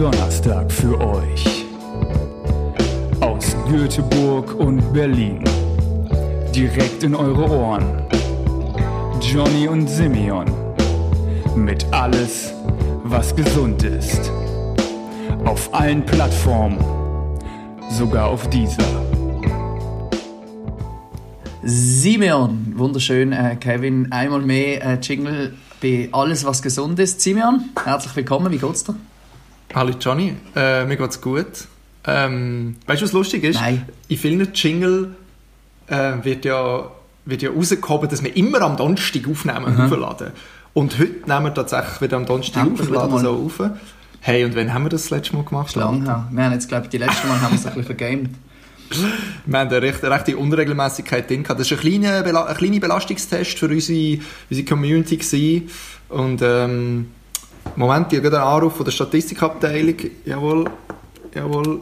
Donnerstag für euch. Aus Göteborg und Berlin. Direkt in eure Ohren. Johnny und Simeon. Mit alles, was gesund ist. Auf allen Plattformen. Sogar auf dieser. Simeon, wunderschön, äh, Kevin. Einmal mehr äh, Jingle bei Alles, was gesund ist. Simeon, herzlich willkommen, wie geht's dir? Hallo Johnny, äh, mir geht's gut. Ähm, weißt du, was lustig ist? Nein. In vielen Jingle äh, wird, ja, wird ja rausgehoben, dass wir immer am Donnerstag aufnehmen und aufladen. Und heute nehmen wir tatsächlich wieder am Donnerstag Endlich auf und wieder laden mal. so auf. Hey, und wann haben wir das, das letzte Mal gemacht? Lang her. Wir haben jetzt, glaube ich, die letzten Mal haben wir es ein bisschen vergamed. Wir haben eine recht, eine rechte Unregelmäßigkeit drin gehabt. Das war ein kleiner, ein kleiner Belastungstest für unsere, unsere Community. Gewesen. Und ähm, Moment, ich habe gerade einen Anruf von der Statistikabteilung. Jawohl, jawohl,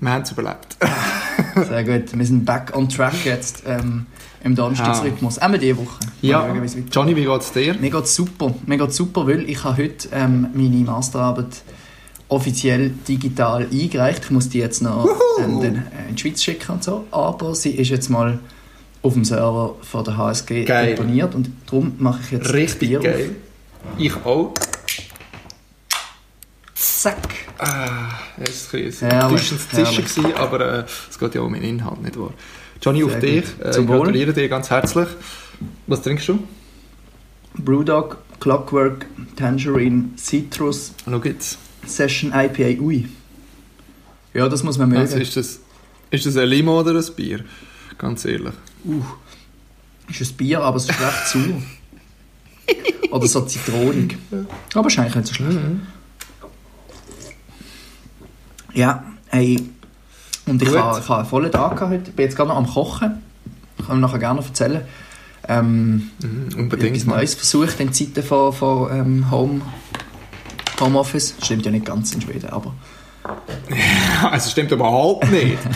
wir haben es überlebt. Sehr gut. Wir sind back on track jetzt ähm, im Donnerstagsrhythmus. Auch diese Woche. Ja, wie es. Johnny, wie geht's dir? Mir geht's super. Mir geht's super, weil ich habe heute ähm, meine Masterarbeit offiziell digital eingereicht. Ich muss die jetzt noch ähm, äh, in die Schweiz schicken und so. Aber sie ist jetzt mal auf dem Server von der HSG Geil. deponiert und darum mache ich jetzt Richtig Bier geil. Ich auch. Auf. Ah, das war ein bisschen Zischen, herrlich. gewesen, aber äh, es geht ja um den Inhalt, nicht wahr? Johnny, auf Sehr dich. gut. Äh, Zum ich gratuliere dir ganz herzlich. Was trinkst du? Brewdog, Clockwork, Tangerine, Citrus, Schau jetzt. Session IPA. Ui. Ja, das muss man mögen. Also ist, das, ist das ein Limo oder ein Bier? Ganz ehrlich. ist ein Bier, aber es ist recht sauer. Oder so zitronig. Aber ist eigentlich nicht so schlecht. Ja, hey. Und ich habe, ich habe einen vollen Tag heute. Ich bin jetzt gerade noch am Kochen. Kann ich nachher gerne erzählen. Ähm, Mhm, etwas unbedingt. Mann. Neues versucht in Zeiten von, von ähm, Home, Homeoffice. Stimmt ja nicht ganz in Schweden, aber... Also stimmt überhaupt nicht.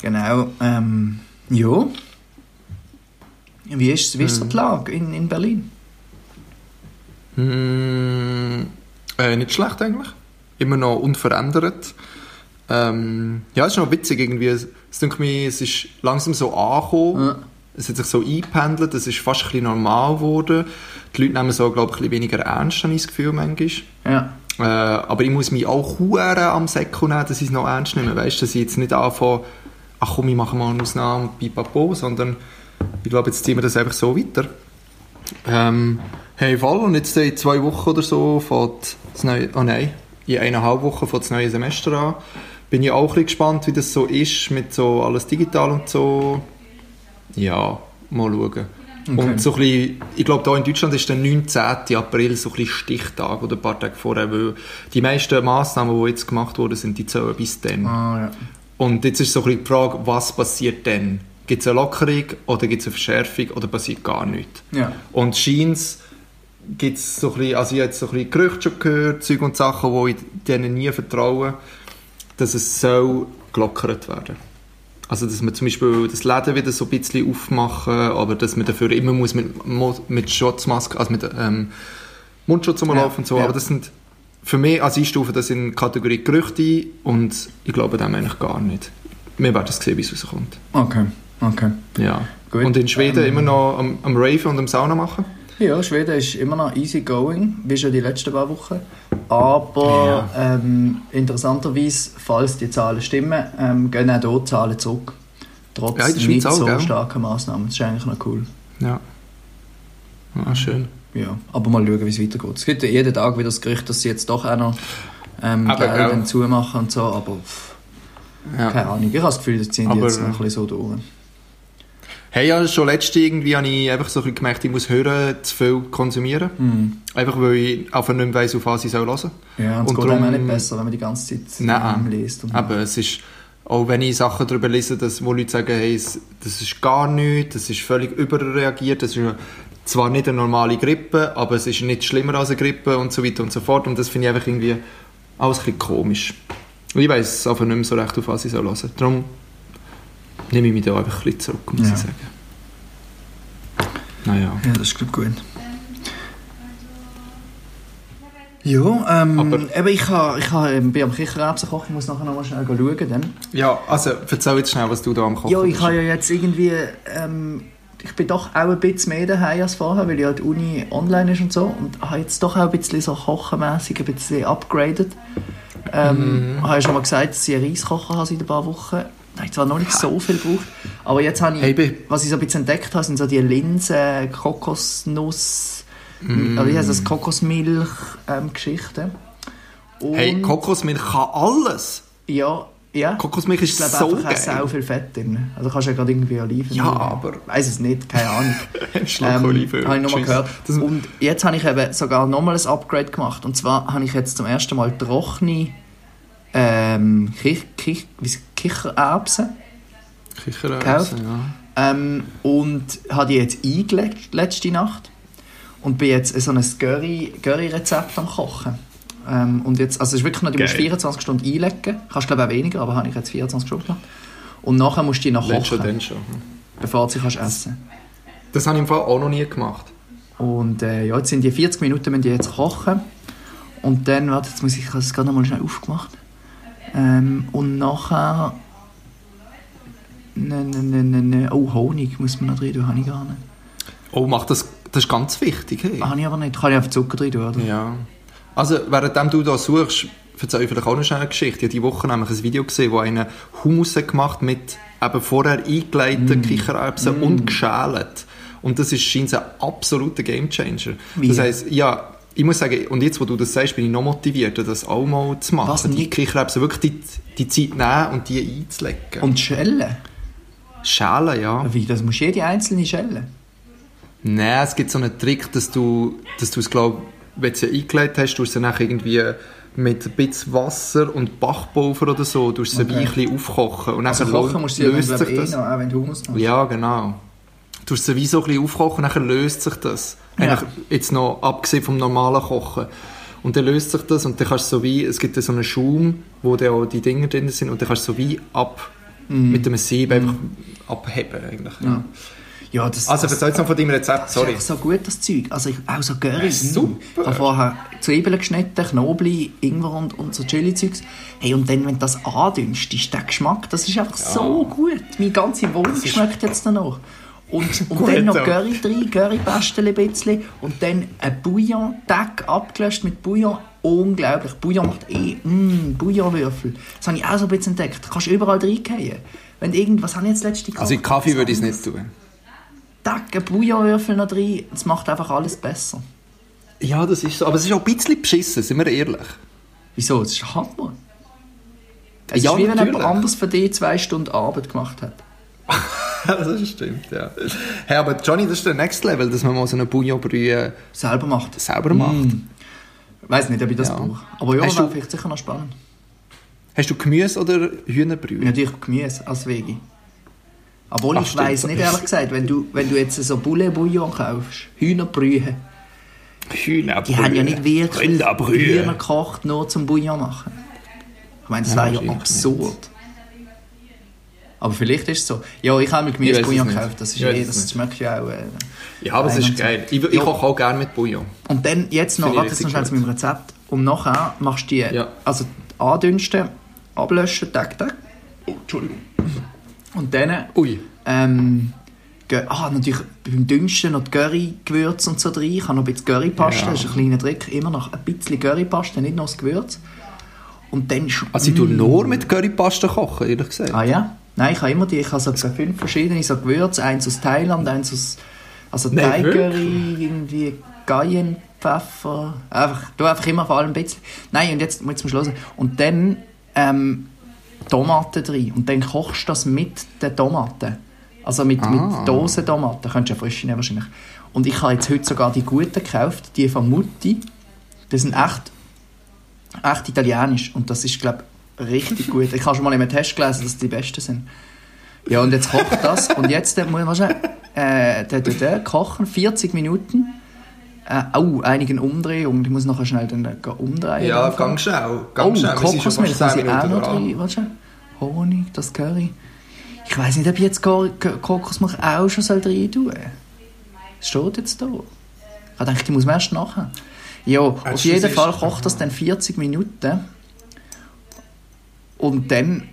Genau. Ähm, ja. Wie ist, wie ist Mhm. so die Lage in, in Berlin? Mm, äh, nicht schlecht eigentlich. Immer noch unverändert. Ähm, ja, es ist noch witzig irgendwie. Es es mir, es ist langsam so angekommen. Ja. Es hat sich so eingependelt, es ist fast ein bisschen normal geworden. Die Leute nehmen es auch, glaube ich, ein bisschen weniger ernst, habe ich das Gefühl, manchmal. Ja. Äh, aber ich muss mich auch hure am Säckel nehmen, dass ich es noch ernst nehme. Weißt du, dass ich jetzt nicht anfange, ach komm, ich mache mal eine Ausnahme, pipapo, sondern ich glaube, jetzt ziehen wir das einfach so weiter. Ähm, hey, voll, und jetzt in zwei Wochen oder so fängt das neue, oh nein, in eineinhalb Wochen fängt das neue Semester an. Bin ich auch ein bisschen gespannt, wie das so ist, mit so alles digital und so. Ja, mal schauen. Und so ein bisschen, ich glaube, hier in Deutschland ist der 19. April so ein bisschen Stichtag oder ein paar Tage vorher, weil die meisten Massnahmen, die jetzt gemacht wurden, sind die zählen bis dann. Ah, ja. Und jetzt ist so ein bisschen die Frage, was passiert dann? Gibt es eine Lockerung oder gibt es eine Verschärfung oder passiert gar nichts? Ja. Und scheint gibt es so ein bisschen, also ich habe jetzt so ein bisschen Gerüchte schon gehört, Zeug und Sachen, wo ich denen nie vertraue, dass es soll gelockert werden. Also dass man zum Beispiel das Läden wieder so ein bisschen aufmachen, aber dass man dafür immer muss mit, Mo- mit Schutzmaske, also mit ähm, Mundschutz rumlaufen Ja, und so, ja. aber das sind für mich, also ich stufe das in die Kategorie Gerüchte ein und ich glaube dem eigentlich gar nicht. Wir werden es sehen, wie es rauskommt. Okay, okay. Ja. Gut. Und in Schweden Ähm, immer noch am, am Raven und am Sauna machen? Ja, Schweden ist immer noch easy going, wie schon die letzten paar Wochen. Aber ähm, interessanterweise, falls die Zahlen stimmen, ähm, gehen auch dort Zahlen zurück. Trotz Ja, nicht auch, so gell? starken Massnahmen. Das ist eigentlich noch cool. Ja. Ah, schön. Ja, aber mal schauen, wie es weitergeht. Es gibt ja jeden Tag wieder das Gerücht, dass sie jetzt doch auch noch ähm, Aber, gell? zumachen und so, aber pff, Ja. keine Ahnung. Ich habe das Gefühl, ziehen die Aber, jetzt noch ein bisschen so durch. Hey, ja, schon letzte irgendwie habe ich einfach so ein bisschen gemerkt, ich muss hören, zu viel konsumieren. Mhm. Einfach weil ich einfach nicht mehr weiss, auf was ich hören soll. Ja, und es geht einem auch darum- nicht besser, wenn man die ganze Zeit Nein. liest. Und Aber es ist, auch wenn ich Sachen darüber lese, dass, wo Leute sagen, hey, das ist gar nichts, das ist völlig überreagiert, das ist zwar nicht eine normale Grippe, aber es ist nicht schlimmer als eine Grippe und so weiter und so fort. Und das finde ich einfach irgendwie alles ein bisschen komisch. Und ich weiss einfach nicht mehr so recht, auf was ich hören soll. Darum nehme ich mich da einfach ein bisschen zurück, muss Ja. ich sagen. Naja. ja, das ist glaub ich, gut. Ja, ähm, Aber- eben, ich, ha, ich ha, ähm, bin am Kichererbsen kochen, ich muss nachher noch mal schnell schauen. Dann. Ja, also erzähl jetzt schnell, was du da am Kochen Ja, ich habe ja jetzt irgendwie, ähm, ich bin doch auch ein bisschen mehr daheim als vorher, weil ja die Uni online ist und so und habe jetzt doch auch ein bisschen so kochenmässig ein bisschen upgraded. Ähm, Mhm. Habe ja schon mal gesagt, dass ich einen Reiskocher habe seit ein paar Wochen. Habe ich zwar noch nicht so viel gebraucht, aber jetzt habe ich, Hey, was ich so ein bisschen entdeckt habe, sind so die Linsen, Kokosnuss, oder wie heißt das, Kokosmilch-Geschichten. Mm. Hey, Kokosmilch kann alles. Ja, ja. Kokosmilch Ich ist glaube so einfach auch geil. viel Fett drin. Also kannst du ja gerade irgendwie Oliven. Ja, aber- Weiß es nicht, keine Ahnung. Schlag ähm, Olivenöl. habe ich nochmal gehört. Das- Und jetzt habe ich eben sogar nochmal ein Upgrade gemacht. Und zwar habe ich jetzt zum ersten Mal trockene ähm, wie ist- Kichererbsen Kichererbsen, gekauft. ja. ähm, und habe die jetzt eingelegt letzte Nacht und bin jetzt so ein Curry- Curry-Rezept am Kochen. Ähm, und jetzt, also es ist wirklich noch, du musst Geil. 24 Stunden einlegen. Kannst glaube ich auch weniger, aber habe ich jetzt 24 Stunden gemacht. Und nachher musst du die noch Wenn schon, kochen, dann schon. bevor du sie kannst essen Das habe ich im Fall auch noch nie gemacht. Und äh, ja, jetzt sind die 40 Minuten, müssen die jetzt kochen. Und dann, warte, jetzt muss ich, ich habe es gerade noch mal schnell aufgemacht. Ähm, und nachher... Ne, ne, ne, ne, ne. Oh, Honig muss man noch drin tun, habe ich gar nicht. Oh, mach das, das ist ganz wichtig. Hey. Habe ich aber nicht. Kann ich einfach Zucker drin tun, oder? Ja. Also, während du da suchst, erzähle ich vielleicht auch noch schnell eine Geschichte. Ich habe diese Woche nämlich ein Video gesehen, wo einer Hummus gemacht mit eben vorher eingelegten Mm. Kichererbsen und geschält. Und das ist scheint ein absoluter Gamechanger. Das heisst, ja, ich muss sagen, und jetzt, wo du das sagst, bin ich noch motivierter, das auch mal zu machen. Was, die nicht? Kichererbsen wirklich die, die Zeit nehmen und die einzulegen. Und Schellen? schälen, ja. Wie, das musst du jede einzelne schellen? Nein, es gibt so einen Trick, dass du, dass du es, glaub, wenn du sie eingelegt hast, du sie dann irgendwie mit ein bisschen Wasser und Backpulver oder so, du sie Okay. ein bisschen aufkochen. Und Also kochen musst du ja sich glaub, eh das. noch, auch wenn du Hummus machst. Ja, genau. Du tust sie wie so ein bisschen aufkochen, dann löst sich das. Ja. Jetzt noch abgesehen vom normalen Kochen. Und dann löst sich das und dann kannst du so wie, es gibt so einen Schaum, wo dann auch die Dinger drin sind und dann kannst du so wie ab, mit einem Sieb einfach abheben eigentlich. Ja. Ja, das, Also das, erzähl jetzt noch von deinem Rezept, das sorry. ist einfach so gut, das Zeug. Also ich, auch so Curry. Ja, super. Ich habe vorher Zwiebeln geschnitten, Knoblauch, Ingwer und, und so Chili-Zeugs. Hey, und dann, wenn du das andünnst, ist der Geschmack, das ist einfach so gut. Meine ganze Wohnung schmeckt jetzt danach. Und, und dann noch. Curry drin, Currypastel ein bisschen. Und dann ein Bouillon, Tag abgelöscht mit Bouillon. Unglaublich. Bouillon macht eh, mmm, Bouillonwürfel. Das habe ich auch so ein bisschen entdeckt. Du kannst überall reingehen. Wenn irgend, was habe ich jetzt letzte Also in Kaffee würde ich es nicht tun. Tag, ein Bouillonwürfel noch drin. Das macht einfach alles besser. Ja, das ist so. Aber es ist auch ein bisschen beschissen, sind wir ehrlich. Wieso? Das ist Hammer. Es Ja, ist wie wenn natürlich. jemand anders für dich zwei Stunden Arbeit gemacht hat. das stimmt, ja. Hey, aber Johnny, das ist der Next Level, dass man mal so eine Bouillonbrühe Selber macht. selber macht. Ich weiß nicht, ob ich das Ja. brauche. Aber ja, Hast wäre vielleicht sicher noch spannend. Hast du Gemüse oder Hühnerbrühe? Natürlich Gemüse als Veggie. Obwohl Ach, ich weiß nicht ehrlich gesagt, wenn du, wenn du jetzt so Poulet Bouillon kaufst, Hühnerbrühe, Hühnerbrühe. die haben ja nicht wirklich. Hühner gekocht, nur zum Bouillon machen. Ich meine, das Ja, wäre ja absurd. Aber vielleicht ist es so. Ja, ich habe mir Ich Gemüse weiß es Bouillon nicht. gekauft. Das, ist eh, das schmeckt ja auch. Äh, Ja, aber es ist und so. geil. Ich, ich Ja. koche auch gerne mit Bouillon. Und dann jetzt noch, warte jetzt noch schnell zu meinem Rezept. Und nachher machst du die, Ja. also andünsten, ablöschen, tak, tak. Oh, Entschuldigung. Und dann, Ui. ähm, ah, natürlich beim Dünsten noch die Curry-Gewürze und so drin. Ich habe noch ein bisschen Currypaste, Ja. das ist ein kleiner Trick. Immer noch ein bisschen Currypaste, nicht nur das Gewürz. Und dann... Also ich tue nur mit Currypaste kochen, ehrlich gesagt. Ah ja? Nein, ich habe immer die, ich habe so fünf verschiedene so Gewürze, eins aus Thailand, eins aus, also Nein, irgendwie Cayenne-Pfeffer, einfach, du einfach immer vor allem ein bisschen. Nein, und jetzt, jetzt zum Schluss. Und dann ähm, Tomaten drin und dann kochst du das mit den Tomaten. Also mit, Ah. mit Dosentomaten, könntest du ja frisch nehmen wahrscheinlich. Und ich habe jetzt heute sogar die guten gekauft, die von Mutti. Die sind echt, echt italienisch und das ist, glaube ich, richtig gut. Ich habe schon mal in einem Test gelesen, dass die besten sind. Ja, und jetzt kocht das. Und jetzt äh, muss mal schnell, äh, kochen, 40 Minuten. Äh, oh, einigen Umdrehungen. Ich muss nachher schnell dann äh, umdrehen. Ja, ganz schnell. Oh, Ganz schon Kokosmilch muss ich 10 auch noch drin. Warte. Honig, das Curry. Ich weiß nicht, ob ich jetzt Ko- Ko- Kokosmilch auch schon soll rein tun soll. Das steht jetzt da. Ich dachte, die muss man erst nachher. Ja, auf jeden Fall kocht das dann 40 Minuten. Und dann.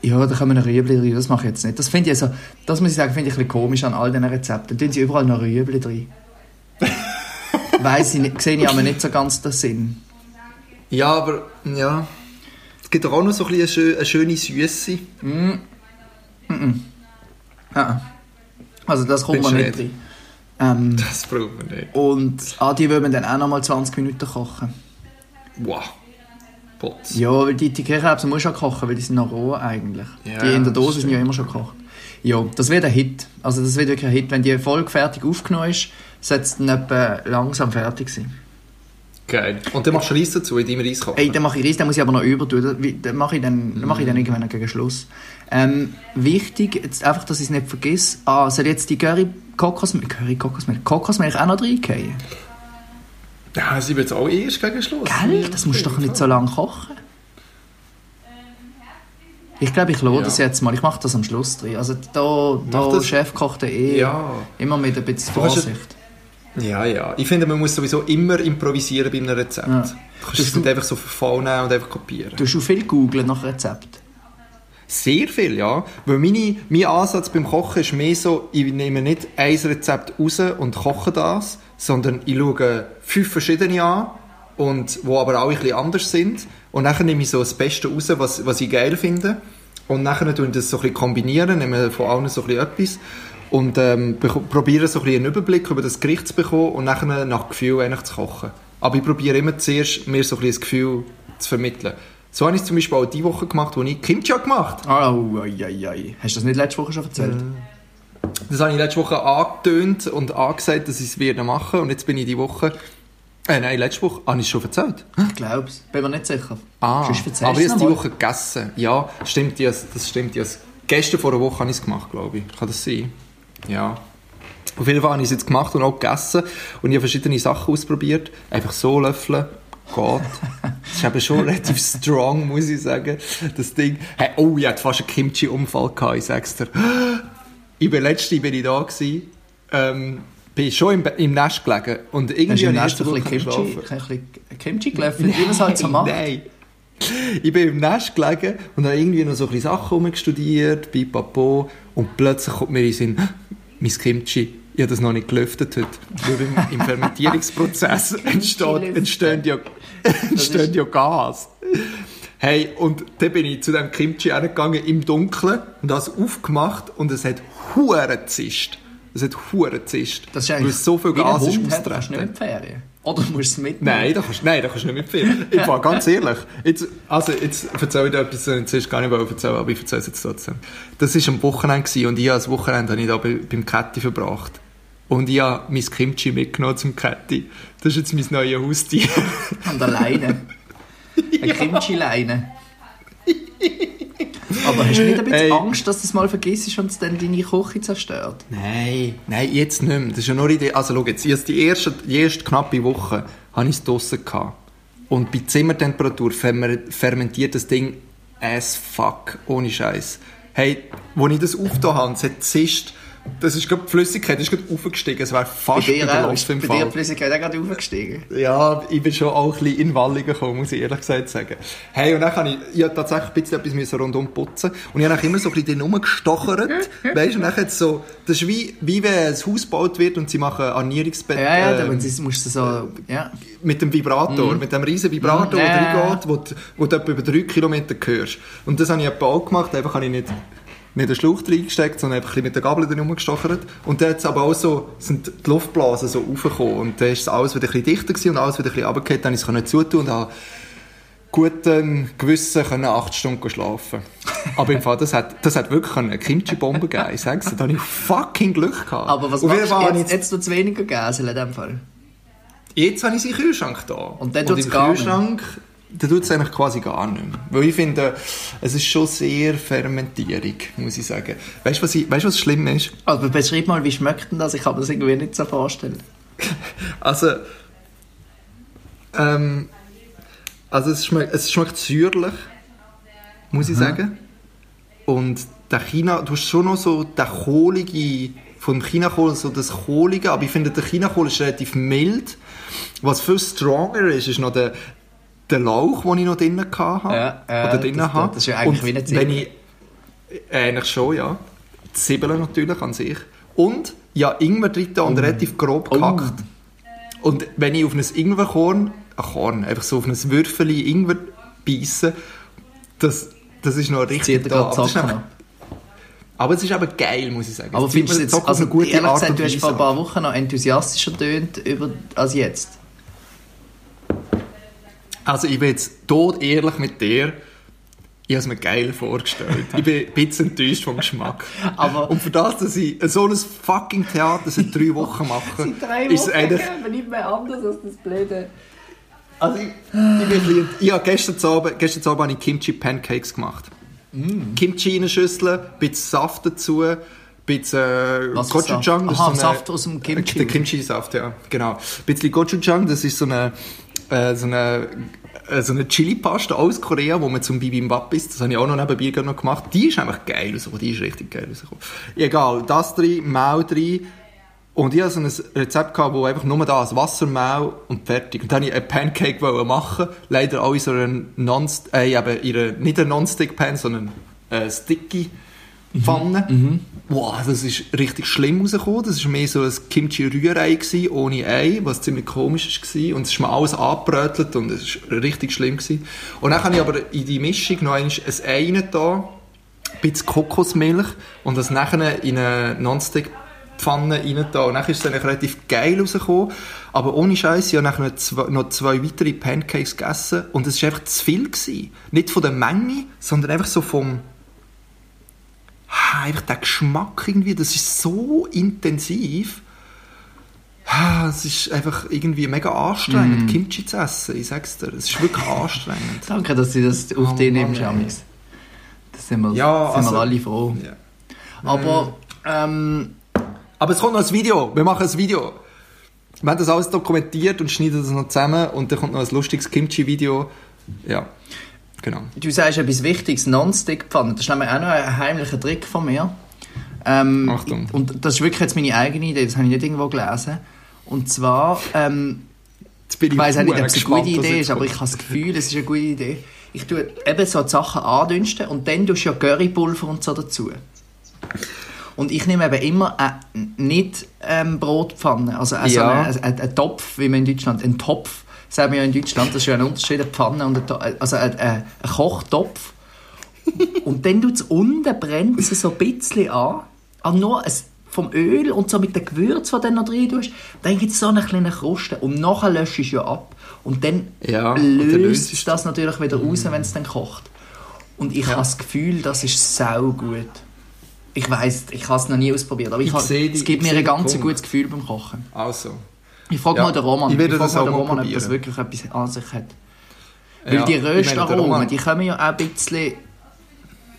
Ja, da kommen noch Rüebli rein. Das mache ich jetzt nicht. Das finde ich also, das muss ich sagen, finde ich ein bisschen komisch an all diesen Rezepten. Dann tun sie überall noch Rüebli drin. Weiss ich nicht, sehe ich aber nicht so ganz den Sinn. Ja, aber, ja. Es gibt doch auch noch so ein bisschen eine, schö- eine schöne Süße. Ah. Also das kommt man nicht rein. Ähm, Das braucht man nicht. und ah, die würden dann auch noch mal 20 Minuten kochen. Wow. Potz. Ja, weil die, die Kichererbsen muss schon kochen, weil die sind noch roh eigentlich. Ja, die in der Dose sind ja immer schon gekocht. Ja, das wird ein Hit. Also das wird wirklich ein Hit. Wenn die Folge fertig aufgenommen ist, sollte es dann etwa langsam fertig sein. Geil. Und dann machst du Reis dazu in deinem Reiskocher? Ey, dann mache ich Reis, dann muss ich aber noch übertun. Dann mache ich dann, dann, mache ich dann Mm. irgendwann gegen Schluss. Ähm, wichtig, jetzt einfach, dass ich es nicht vergesse. Ah, soll jetzt die Curry Kokosmilch, Curry Kokosmilch, Kokosmilch auch noch reingehen? Ja, sie wird auch erst gegen Schluss. Gell? Das musst du doch nicht so lange kochen. Ich glaube, ich lohne Ja. das jetzt mal. Ich mache das am Schluss drin. Also da, da das. Chef kocht er eh Ja. immer mit ein bisschen Vorsicht. Ja, ja. Ich finde, man muss sowieso immer improvisieren bei einem Rezept. Ja. Du kannst es nicht einfach so verfallen nehmen und einfach kopieren. Du hast schon viel googeln nach Rezept. Sehr viel, ja. Weil meine, mein Ansatz beim Kochen ist mehr so, ich nehme nicht ein Rezept raus und koche das, sondern ich schaue fünf verschiedene an, und, wo aber alle ein bisschen anders sind. Und dann nehme ich so das Beste raus, was, was ich geil finde. Und dann tue ich das so ein bisschen kombinieren, nehme von allen so ein bisschen etwas. Und ähm, probiere so ein bisschen einen Überblick über das Gericht zu bekommen und nachher nach Gefühl eigentlich zu kochen. Aber ich probiere immer zuerst, mir so ein bisschen das Gefühl zu vermitteln. So habe ich es zum Beispiel auch die Woche gemacht, wo ich Kimchi habe gemacht Oh, ai, ai, ai. Hast du das nicht letzte Woche schon erzählt? Das habe ich letzte Woche angetönt und angesagt, dass ich es werde machen. Und jetzt bin ich die Woche... Äh, nein, letzte Woche habe ich es schon erzählt. Ich glaube es. Bin mir nicht sicher. Ah, aber ich habe es die. Woche gegessen. Ja, stimmt, das, das stimmt. Das. Gestern vor einer Woche habe ich es gemacht, glaube ich. Kann das sein? Ja. Auf jeden Fall habe ich es jetzt gemacht und auch gegessen. Und ich habe verschiedene Sachen ausprobiert. Einfach so löffeln. Geht. Das ist eben schon relativ strong, muss ich sagen. Das Ding. Hey, oh, ich hatte fast einen Kimchi-Unfall gehabt, ich sag's dir. Ich bin letzte bin ich da gewesen. Ähm, bin schon im, im Nest gelegen. Und irgendwie im Nest ich ein bisschen Kimchi, ein bisschen Kimchi gelöffelt, wie man es halt so macht? Nein. Ich bin im Nest gelegen und habe irgendwie noch so ein bisschen Sachen rumgestudiert, pipapo, und plötzlich kommt mir in den Sinn, mein Kimchi, ich habe das noch nicht gelüftet heute. Weil im, im Fermentierungsprozess entsteht, entstehen, ja, entstehen ja Gas. Hey, und dann bin ich zu dem Kimchi hergegangen im Dunkeln und habe es aufgemacht und es hat Huren gezischt. Es hat Huren gezischt. Das ist eigentlich so viel Gas ist hat, kannst du nicht austreten. mit Ferien. Oder musst du es mitnehmen? Nein, da kannst, nein, da kannst du nicht mitfilmen. Ich war ganz ehrlich. Jetzt, also, jetzt erzähle ich dir etwas, das ich gar nicht wollte erzählen, aber ich erzähle es jetzt trotzdem. Das war am Wochenende und ich habe das Wochenende habe ich da bei, beim Kätti verbracht. Und ich habe mein Kimchi mitgenommen zum Kätti. Das ist jetzt mein neues Haustier. An der Eine Kimchi-Leine. Aber hast du nicht ein bisschen Ey. Angst, dass du es mal vergisst und es dann deine Küche zerstört? Nein, nein, jetzt nicht mehr. Das ist ja nur Idee. Also, schau jetzt, habe die erste, die erste knappe Woche habe ich es draussen gehabt. Und bei Zimmertemperatur fermentiert das Ding as fuck, ohne Scheiß. Hey, als ich das aufgetan habe, es hat zischt, das ist gerade die Flüssigkeit, das ist gerade aufgestiegen, es wäre Bei fast dir auch? überlaufen im bei dir die. Flüssigkeit auch gerade aufgestiegen? Ja, ich bin schon auch ein bisschen in Wallungen gekommen, muss ich ehrlich gesagt sagen. Hey, und dann kann ich, ich habe tatsächlich ein bisschen etwas müssen rundum putzen und ich habe immer so ein bisschen den rumgestochert, weißt du, und dann so, das ist wie, wie wenn ein Haus gebaut wird und sie machen ein Arnierungsbett Ja, ja, äh, dann musst du so... Ja. mit dem Vibrator, mit dem riesen Vibrator, Mhm. der reingeht, wo, du- wo du etwa über drei Kilometer hörst. Und das habe ich etwa auch gemacht, einfach habe ich nicht nicht den Schlauch reingesteckt, sondern einfach ein bisschen mit der Gabel drin rumgestochert. Und dann hat's aber auch so, sind die Luftblasen so raufgekommen. Und dann ist alles wieder ein bisschen dichter gewesen und alles wieder ein bisschen runtergefallen. Dann konnte ich es zutun und habe guten Gewissen können acht Stunden schlafen. Aber im Fall, das hat, das hat wirklich eine Kimchi-Bombe gegeben. Ich sag's dir, da habe ich fucking Glück gehabt. Aber was Auf machst du jetzt? Jetzt tut es weniger Gäsel in dem Fall. Jetzt habe ich sie im Kühlschrank da. Und dann tut's im gar. Kühlschrank, dann tut es eigentlich quasi gar nicht mehr. Weil ich finde, es ist schon sehr Fermentierung, muss ich sagen. Weißt du, was, ich- weißt, was schlimm ist? Aber beschreib mal, wie schmeckt denn das? Ich kann mir das irgendwie nicht so vorstellen. Also, ähm, also es schmeckt, es schmeckt säuerlich, muss ich sagen. Und der China, du hast schon noch so den kohlige vom Chinakohl so das Kohlige, aber ich finde, der Chinakohl ist relativ mild. Was viel stronger ist, ist noch der, der Lauch, den ich noch drinnen hatte. Ja, ja, oder drinnen das- habe. das ist ja eigentlich Und wie eine Zwiebel. wenn ich, äh, Eigentlich schon, ja. Die Zwiebeln natürlich an sich. Und ja, Ingwer drin und relativ grob Oh. gehackt. Und wenn ich auf ein Ingwerkorn, ein Korn, einfach so auf ein Würfeli Ingwer beisse, das, das ist noch richtig da. Aber, aber es ist aber geil, muss ich sagen. Aber findest du jetzt, also eine gute ehrlich Art gesagt, du hast vor ein paar. Wochen noch enthusiastischer tönt über als jetzt. Also ich bin jetzt tot ehrlich mit dir. Ich habe es mir geil vorgestellt. Ich bin ein bisschen enttäuscht vom Geschmack. Aber- Und für das, dass ich so ein fucking Theater seit drei Wochen mache, ist es eigentlich... nicht mehr anders als das Blöde. Also ich, ich, bin bisschen- habe gestern Abend, gestern Abend habe ich Kimchi Pancakes gemacht. Mm. Kimchi in eine Schüssel, ein bisschen Saft dazu, ein bisschen äh, Gochujang. Saft? das ist Aha, eine- Saft aus dem Kimchi. Der Kimchi-Saft, ja, genau. Ein bisschen Gochujang, das ist so eine, äh, so eine, äh, so eine Chili-Pasta aus Korea, wo man zum Bibimbap isst. Das habe ich auch noch nebenbei noch gemacht. Die ist einfach geil rausgekommen, die ist richtig geil rausgekommen. Egal, das drin, Mehl drin, und ich hatte so ein Rezept, gehabt, wo einfach nur da ist, Wasser, Mehl und fertig. Und dann wollte ich einen Pancake machen. Leider auch in so einer non äh, eben in einer, nicht eine Non-Stick-Pan, sondern eine sticky Pfanne. Wow, das ist richtig schlimm rausgekommen. Das war mehr so ein Kimchi-Rührei ohne Ei, was ziemlich komisch war. Und es ist mir alles angebrötelt und es war richtig schlimm. Gewesen. Und dann habe ich aber in die Mischung noch ein Ei da, ein bisschen Kokosmilch und das nachher in eine Non-Stick-Pfanne rein da. Und dann ist es relativ geil rausgekommen. Aber ohne Scheiß, ich habe noch zwei, noch zwei weitere Pancakes gegessen und es war einfach zu viel. Gewesen. Nicht von der Menge, sondern einfach so vom... Einfach der Geschmack irgendwie, das ist so intensiv. Es ist einfach irgendwie mega anstrengend, Mm. Kimchi zu essen. Ich sag's dir, es ist wirklich anstrengend. Danke, dass du das auf Oh dich nimmst, ey. Amis. Das sind wir, Ja, sind also- wir alle froh. Ja. Aber, ähm, Aber es kommt noch ein Video. Wir machen ein Video. Wir haben das alles dokumentiert und schneiden das noch zusammen und dann kommt noch ein lustiges Kimchi-Video. Ja, genau. du sagst etwas Wichtiges, Non-Stick-Pfanne. Das ist nämlich auch noch ein heimlicher Trick von mir. Ähm, Achtung. Und das ist wirklich jetzt meine eigene Idee, das habe ich nicht irgendwo gelesen. Und zwar, ähm, Jetzt bin ich weiß auch nicht, ob es eine gute Idee ist, aber ich habe das Gefühl, es ist eine gute Idee. Ich tue eben so die Sachen andünsten und dann tust du ja Currypulver und so dazu. Und ich nehme eben immer eine nicht ähm, Brotpfanne, also äh, so Ja. einen, einen, einen Topf, wie man in Deutschland, einen Topf, sagen wir ja in Deutschland, das ist ja ein Unterschied, eine Pfanne und ein, also ein, ein, ein Kochtopf. und dann tut es unten, brennt es so ein bisschen an, aber nur ein, vom Öl und so mit dem Gewürz, das du noch drin tust, dann gibt es so eine kleine Kruste und nachher löschst du es ja ab. Und dann Ja, löst es das natürlich wieder raus, wenn es dann kocht. Und ich habe das Gefühl, das ist sau gut. Ich weiß, ich habe es noch nie ausprobiert, aber ich Ich sehe die- es gibt mir ein ganz Punkt. gutes Gefühl beim Kochen. Also. Ich frage Ja, mal den Roman, ich werde frage mal den Roman ob das wirklich etwas an sich hat. Weil Ja, die ich Röstaromen, die kommen ja auch ein bisschen,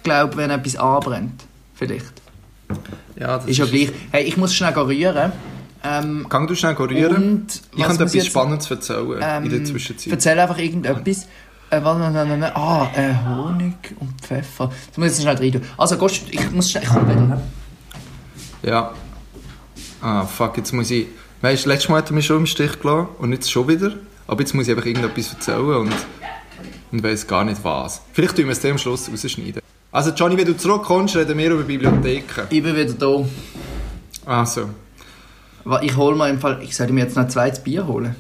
glaube wenn etwas anbrennt. Vielleicht. Ja, das Ist ja gleich. Hey, ich muss schnell rühren. Ähm, Kann du schnell rühren? Und ich muss etwas Spannendes erzählen in der ähm, Zwischenzeit. erzähl einfach irgendetwas. Äh, warte, nein, nein, nein. Ah, äh, Honig und Pfeffer. Das muss ich schnell rein tun. Also, gehst, ich muss schnell... Ich komme wieder. Ja. Ah, fuck, jetzt muss ich... Weißt du, letztes Mal hat er mich schon im Stich gelassen und jetzt schon wieder. Aber jetzt muss ich einfach irgendetwas erzählen und, und weiss gar nicht was. Vielleicht tun wir es am Schluss rausschneiden. Also Johnny, wenn du zurückkommst, reden wir über Bibliotheken. Ich bin wieder da. Also. Ich hole mir im Fall... Ich sollte mir jetzt noch ein zweites Bier holen.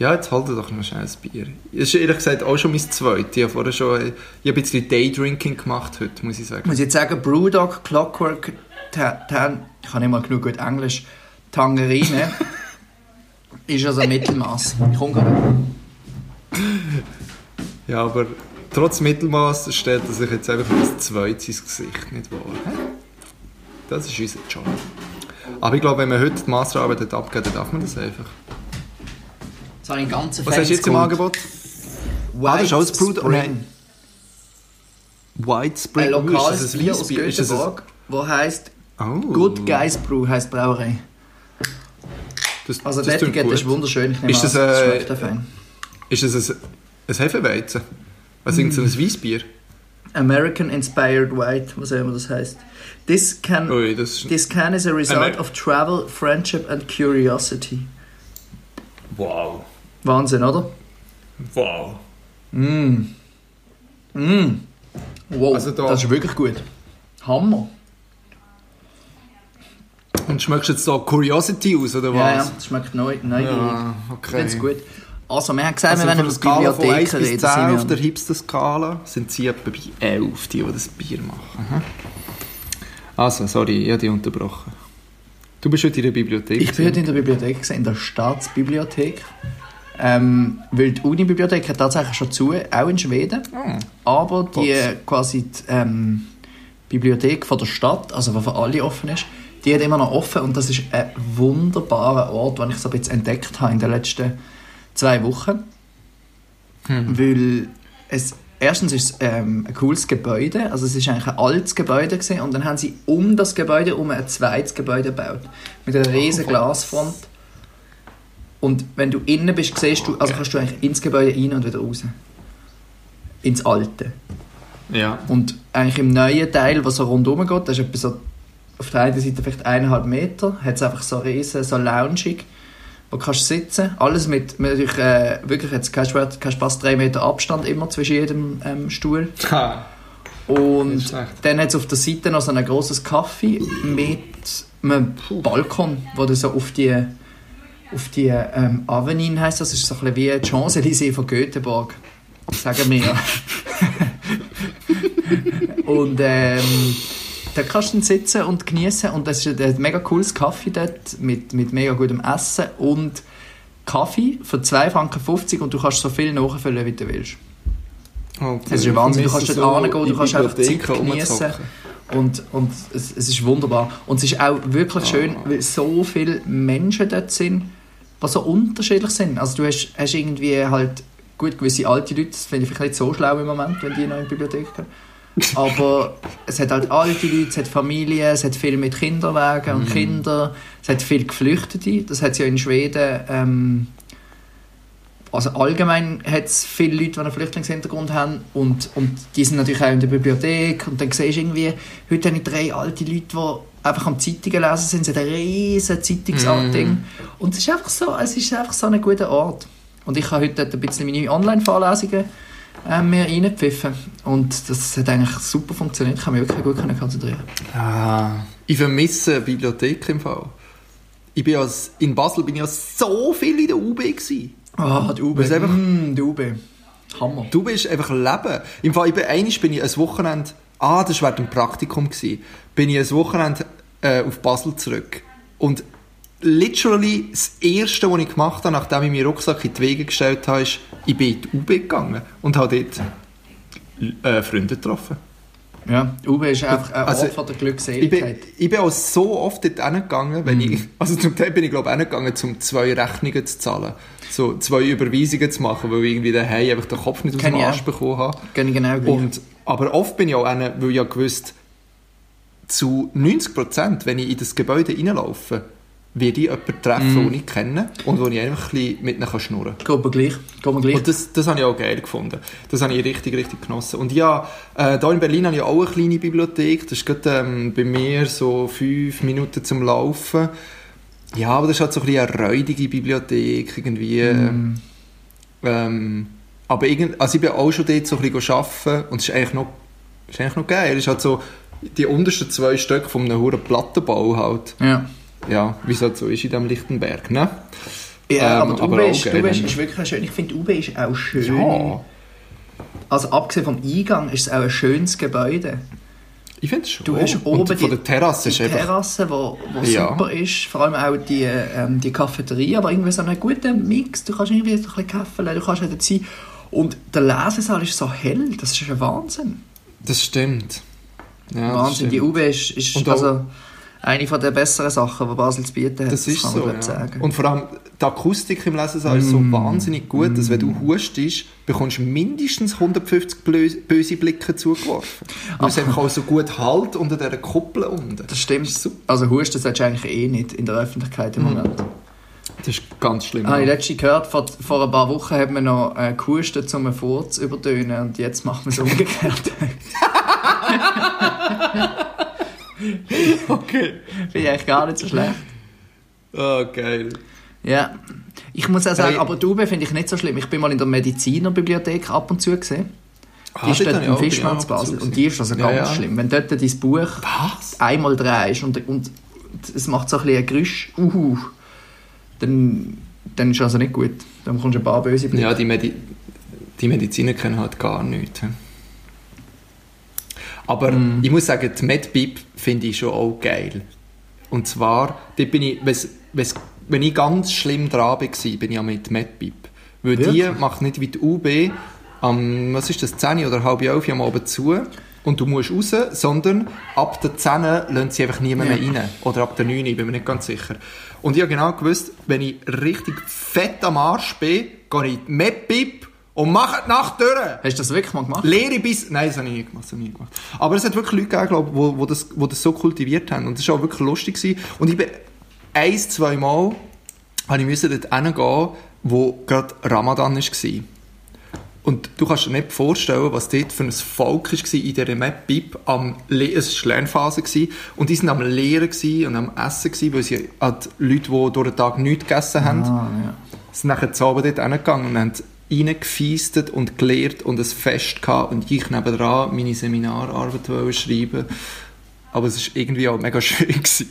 Ja, jetzt halt doch noch schnell ein Bier. Das ist ehrlich gesagt auch schon mein zweites. Ich habe vorher schon ich habe ein bisschen Daydrinking gemacht heute, muss ich Ich sagen. muss jetzt sagen, Brewdog Clockwork... Ta Tan ich kann nicht mal genug gut Englisch. Tangerine. ist also Mittelmaß. Ich komme gerade. Ja, aber trotz Mittelmaß stellt er sich jetzt einfach als zweites ins Gesicht, nicht wahr? Das ist unser Job. Aber ich glaube, wenn man heute die Masterarbeit hat abgeben dann darf man das einfach. Jetzt habe ich einen ganzen Was hast du jetzt im Angebot? Ah, das ist Spring. White Ein Spring. Uh, lokales das ein Bier aus das ein... Göteborg, wo heisst Oh. Good Guys Brew, heisst Brauerei. Das, Also das das klingt Etikett ist wunderschön. Ich Ist das, äh, auch fein. Ist das ein, ein Hefeweizen? Also Mm. irgend so ein Weissbier? American Inspired White, was auch immer das heißt. This can, Ui, das this can is a result Amer- of travel, friendship and curiosity. Wow. Wahnsinn, oder? Wow. Mm. Mm. Wow, Also da- das ist wirklich gut. Hammer. Und schmeckst jetzt so Curiosity aus, oder Ja, ja, was? das schmeckt neu, neugierig. Ja, Ich okay. es gut. Also, wir haben gesagt, Also wir werden über 1 Bibliotheken bis reden. 10 auf der Hipster-Skala sind sie etwa bei 11, die, die das Bier machen. Hm? Also, sorry, ich habe dich unterbrochen. Du bist heute in der Bibliothek. Ich bin heute in der Bibliothek, gewesen, in der Staatsbibliothek. Ähm, weil die Unibibliothek hat tatsächlich schon zu, auch in Schweden. Ah, Aber die Potz. quasi die, ähm, Bibliothek von der Stadt, also die für alle offen ist, die hat immer noch offen und das ist ein wunderbarer Ort, den ich so ein bisschen entdeckt habe in den letzten zwei Wochen. Hm. Weil es erstens ist es ähm, ein cooles Gebäude, also es ist eigentlich ein altes Gebäude gewesen, und dann haben sie um das Gebäude um ein zweites Gebäude gebaut mit einer riesen Oh, Glasfront. Und wenn du innen bist, siehst du, also kannst du eigentlich ins Gebäude rein und wieder raus. Ins alte. Ja. Und eigentlich im neuen Teil, was so rundherum geht, das ist etwa so auf der einen Seite vielleicht eineinhalb Meter, hat es einfach so riesen, so loungig, wo du kannst sitzen, alles mit, natürlich, äh, wirklich jetzt kein kein Spaß, drei Meter Abstand immer zwischen jedem ähm, Stuhl. Ha. Und dann hat es auf der Seite noch so ein grosses Kaffee mit einem Balkon, wo du so auf die auf die ähm, Avenue heisst das, ist so ein bisschen wie die Champs-Élysées von Göteborg, sagen wir. und ähm, da kannst du sitzen und genießen und das ist ein mega cooles Kaffee dort mit, mit mega gutem Essen und Kaffee für 2,50 Franken und du kannst so viel nachfüllen, wie du willst. Okay. Es ist Wahnsinn, du kannst dort so hingehen, du kannst einfach die Zeit rumzocken. Und, und es, es ist wunderbar. Und es ist auch wirklich schön, weil so viele Menschen dort sind, die so unterschiedlich sind. Also du hast, hast irgendwie halt, gut, gewisse alte Leute, das finde ich vielleicht nicht so schlau im Moment, wenn die noch in die Bibliothek gehen. Aber es hat halt alte Leute, es hat Familien, es hat viel mit Kinderwagen und Kindern, es hat viel Geflüchtete, das hat es ja in Schweden... Ähm, also allgemein hat es viele Leute, die einen Flüchtlingshintergrund haben und, und die sind natürlich auch in der Bibliothek und dann siehst du irgendwie, heute habe ich drei alte Leute, die einfach am Zeitungen lesen sind, sie haben ein riesen Zeitungsarting und es ist einfach so, es ist einfach so ein guter Ort. Und ich habe heute ein bisschen meine Online-Vorlesungen äh, mir reingepfiffen und das hat eigentlich super funktioniert, ich kann mich wirklich gut konzentrieren. Ah, ich vermisse Bibliothek im Fall. Ich bin ja, in Basel bin ich ja so viel in der UB gewesen. Ah, die UB, Weil's einfach- mm, die UB, Hammer. Du bist einfach Leben. Im Fall, ich bin, einmal bin ich ein Wochenende, ah, das war während dem Praktikum, gewesen, bin ich ein Wochenende äh, auf Basel zurück. Und literally das Erste, was ich gemacht habe, nachdem ich meinen Rucksack in die Wege gestellt habe, ist, ich bin in die UB gegangen und habe dort äh, Freunde getroffen. Ja, UB ist einfach ein Also, Ort von der Ich bin, Glückseligkeit. ich bin auch so oft dort hingegangen, wenn Mhm. ich, also zum Teil bin ich glaube ich hingegangen, um zwei Rechnungen zu zahlen. So zwei Überweisungen zu machen, weil ich irgendwie daheim einfach den Kopf nicht aus Kenn dem Arsch auch. bekommen habe. Gehe ich genau gleich. Und, aber oft bin ich auch hin, weil ich ja gewusst, zu 90%, wenn ich in das Gebäude reinlaufe, werde ich jemanden treffen, Mhm. den ich kenne und wo ich einfach ein bisschen mit ihnen schnurren kann. Geht gleich. Geht gleich. Und das, das habe ich auch geil gefunden. Das habe ich richtig, richtig genossen. Und ja, äh, hier in Berlin habe ich auch eine kleine Bibliothek. Das ist gerade ähm, bei mir so fünf Minuten zum Laufen. Ja, aber das ist halt so ein bisschen eine räudige Bibliothek irgendwie. Mm. Ähm, aber irgend, also ich bin auch schon dort so ein bisschen arbeiten und es ist eigentlich noch, ist eigentlich noch geil. Es ist halt so die untersten zwei Stücke von einem hohen Plattenbau halt. Ja. Ja, wie es halt so ist in diesem Lichtenberg, ne? Ja, Ähm, aber die aber ist, die ist, ist wirklich schön. Ich finde, die UB ist auch schön. Ja, Also abgesehen vom Eingang ist es auch ein schönes Gebäude. ich finde es schon. Du hast oben von die- der Terrasse Die einfach... Terrasse, wo, wo Ja. super ist. Vor allem auch die, ähm, die Cafeteria, aber irgendwie so einen guten Mix. Du kannst irgendwie so ein bisschen Kaffee du kannst halt sein. Und der Lesesaal ist so hell, das ist ein Wahnsinn. Das stimmt. Ja, das Wahnsinn, stimmt. die UB ist, ist also eine von der besseren Sachen, die Basel zu bieten hat. Das ist kann so, man ja. sagen. Und vor allem die Akustik im Lesesaal ist so Mm. wahnsinnig gut, dass wenn du hustest, bekommst du mindestens 150 blö- böse Blicke zugeworfen. Weil es Ach. einfach auch so gut halt unter dieser Kuppel unten. das stimmt. ist super. Also Husten solltest du eigentlich eh nicht in der Öffentlichkeit im Moment. Das ist ganz schlimm. Habe ich letztens gehört, vor, vor ein paar Wochen hat man noch äh, gehustet, um einen Furz zu übertönen und jetzt macht man es umgekehrt. Okay. Finde ich eigentlich gar nicht so schlecht. Oh, geil. Ja. Ich muss auch sagen, Hey. aber die UB finde ich nicht so schlimm. Ich bin mal in der Medizinerbibliothek ab und zu gesehen. Die Ah, ist dort im auch Basel. Und die ist also Ja, ganz ja. schlimm. Wenn dort dein Buch Was? einmal drehst und, und es macht so ein bisschen ein Geräusch, uhu, dann, dann ist es also nicht gut. Dann bekommst du ein paar böse Blicke. Ja, die, Medi die Mediziner kennen halt gar nichts. Aber Mhm. ich muss sagen, die MedBib finde ich schon auch geil. Und zwar, dort bin ich, wenn's, wenn's, wenn ich ganz schlimm dran war, bin ich ja mit MedBib. Weil die Wirklich? macht nicht wie die UB am, was ist das, 10 oder halb 11 am Abend zu und du musst raus, sondern ab der 10 lassen sie einfach niemand Ja. mehr rein. Oder ab der 9, ich bin mir nicht ganz sicher. Und ich habe genau gewusst, wenn ich richtig fett am Arsch bin, gehe ich in die MedBib und mache die Nacht durch. Hast du das wirklich mal gemacht? Lehre bis... Nein, das habe ich nie gemacht. Das habe ich nie gemacht. Aber es hat wirklich Leute gegeben, wo, wo, das, wo das so kultiviert haben. Und das war auch wirklich lustig. Gewesen. Und ich bin ein, zwei Mal habe ich dort hingehen, wo gerade Ramadan war. Und du kannst dir nicht vorstellen, was dort für ein Volk war in dieser Map-Bib. am Le- Es war Lernphase gewesen, und die waren am Lehren und am Essen, gewesen, weil sie an die Leute, die durch den Tag nichts gegessen haben, Ah, ja. sind nachher zu Abend dort hingegangen und haben reingefeistet und gelehrt und ein Fest gehabt und ich nebendran meine Seminararbeit schreiben aber es war irgendwie auch mega schön. Gewesen.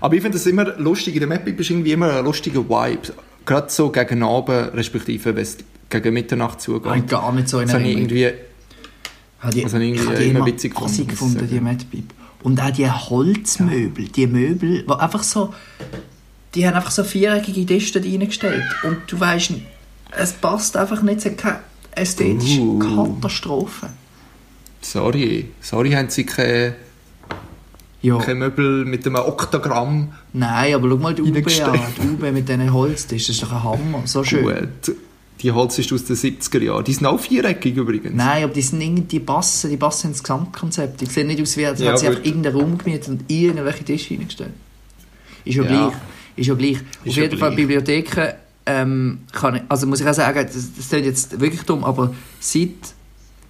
Aber ich finde es immer lustig, in der Map ist irgendwie immer ein lustiger Vibe. Gerade so gegen Abend, respektive wenn es gegen Mitternacht zugeht. Ich gar nicht so in Das Erinnerung. irgendwie... Habe die, Das habe ich irgendwie immer witzig gefunden, gefunden, die. Medbib. Und auch die Holzmöbel, die Möbel, die einfach so, die haben einfach so viereckige Tische da reingestellt. Und du weißt, es passt einfach nicht, es hat keine ästhetische Uh. Katastrophe. Sorry. Sorry, haben sie keine, Ja. keine Möbel mit einem Oktogramm. Nein, aber schau mal die UB an. Die UB mit diesen Holztischen, das ist doch ein Hammer. So schön. Gut. Die Holz ist aus den 70er Jahren. Die sind auch viereckig übrigens. Nein, aber die sind irgendwie, die passen, die passen ins Gesamtkonzept. Die sehen nicht aus wie, als Ja, hätten sie einfach irgendeinen Raum gemietet und irgendwelche Tische reingestellt. Ist ja, Ja. gleich. Ist ja gleich. Ist Auf ja jeden Fall gleich. Bibliotheken, ähm, kann ich, also muss ich auch sagen, das, das klingt jetzt wirklich dumm, aber seit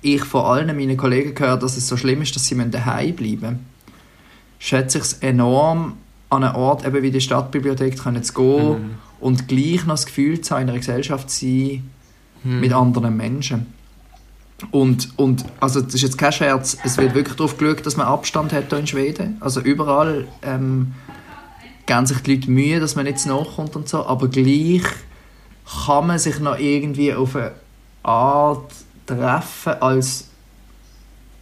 ich von allen meinen Kollegen gehört, dass es so schlimm ist, dass sie daheim bleiben müssen, schätze ich es enorm, an einen Ort eben wie die Stadtbibliothek können zu gehen Mhm. und gleich noch das Gefühl zu haben, in einer Gesellschaft zu sein, Hm. mit anderen Menschen. Und, und also das ist jetzt kein Scherz, es wird wirklich darauf geschaut, dass man Abstand hat hier in Schweden. Also überall ähm, geben sich die Leute Mühe, dass man zu nachkommt und so, aber gleich kann man sich noch irgendwie auf eine Art treffen als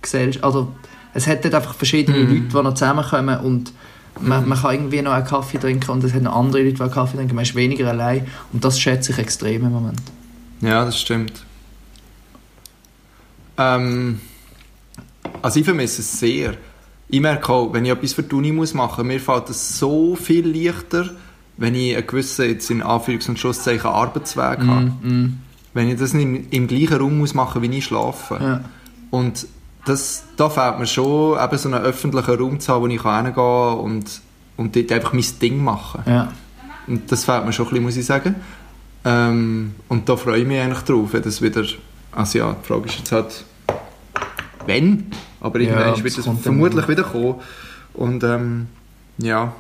Gesellschaft. Also es hat dort einfach verschiedene Mhm. Leute, die noch zusammenkommen und man, Mhm. man kann irgendwie noch einen Kaffee trinken und es hat noch andere Leute, die einen Kaffee trinken. Man ist weniger allein und das schätze ich extrem im Moment. Ja, das stimmt. Ähm, also ich vermisse es sehr. Ich merke auch, wenn ich etwas für die Uni muss machen muss, mir fällt es so viel leichter, wenn ich einen gewissen, jetzt in Anführungs- und Schlusszeichen, Arbeitsweg habe. Mm, Wenn ich das nicht im, im gleichen Raum muss machen wie ich schlafe. Ja. Und das, da fehlt mir schon, eben so einen öffentlichen Raum zu haben, wo ich hingehen kann und, und dort einfach mein Ding machen. Ja. Und das fehlt mir schon ein bisschen, muss ich sagen. Ähm, und da freue ich mich eigentlich drauf, wenn das wieder... Also ja, die Frage ist jetzt halt, wenn? Aber Ja, irgendwann wird dann vermutlich wieder kommen. Und ähm, ja.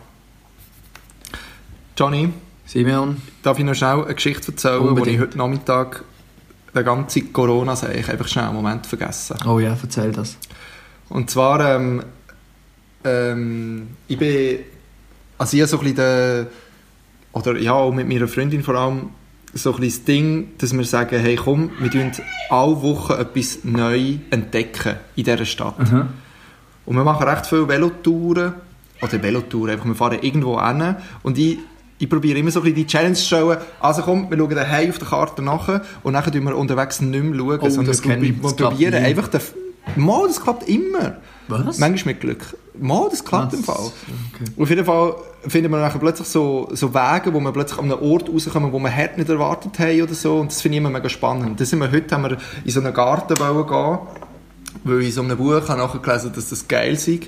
Johnny, Simeon, darf ich noch schnell eine Geschichte erzählen, wo Unbedingt. ich heute Nachmittag den ganzen corona ich einfach schnell einen Moment vergessen oh ja, erzähl das. und zwar, ähm, ähm, ich bin, also ich so ein bisschen den, oder ja, auch mit meiner Freundin vor allem, so ein das Ding, dass wir sagen, hey komm, wir tun alle Wochen etwas neu entdecken in dieser Stadt. Und wir machen recht viele Velotouren, oder Velotouren, einfach wir fahren irgendwo hin und ich, ich probiere immer so ein bisschen die Challenge zu stellen, also komm, wir schauen daheim auf der Karte nach und dann schauen wir unterwegs nicht mehr schauen, Oh, sondern das wir, probieren einfach den, Mal, das klappt immer. Was? Manchmal mit Glück. Mal, das klappt Ah, im Fall. okay. Auf jeden Fall finden wir nachher plötzlich so, so Wege, wo wir plötzlich an einem Ort rauskommen, wo wir hart nicht erwartet haben oder so. Und das finde ich immer mega spannend. Das sind wir, heute haben wir in so einen Garten wollen gehen, weil ich in so einem Buch habe nachgelesen dass das geil sei.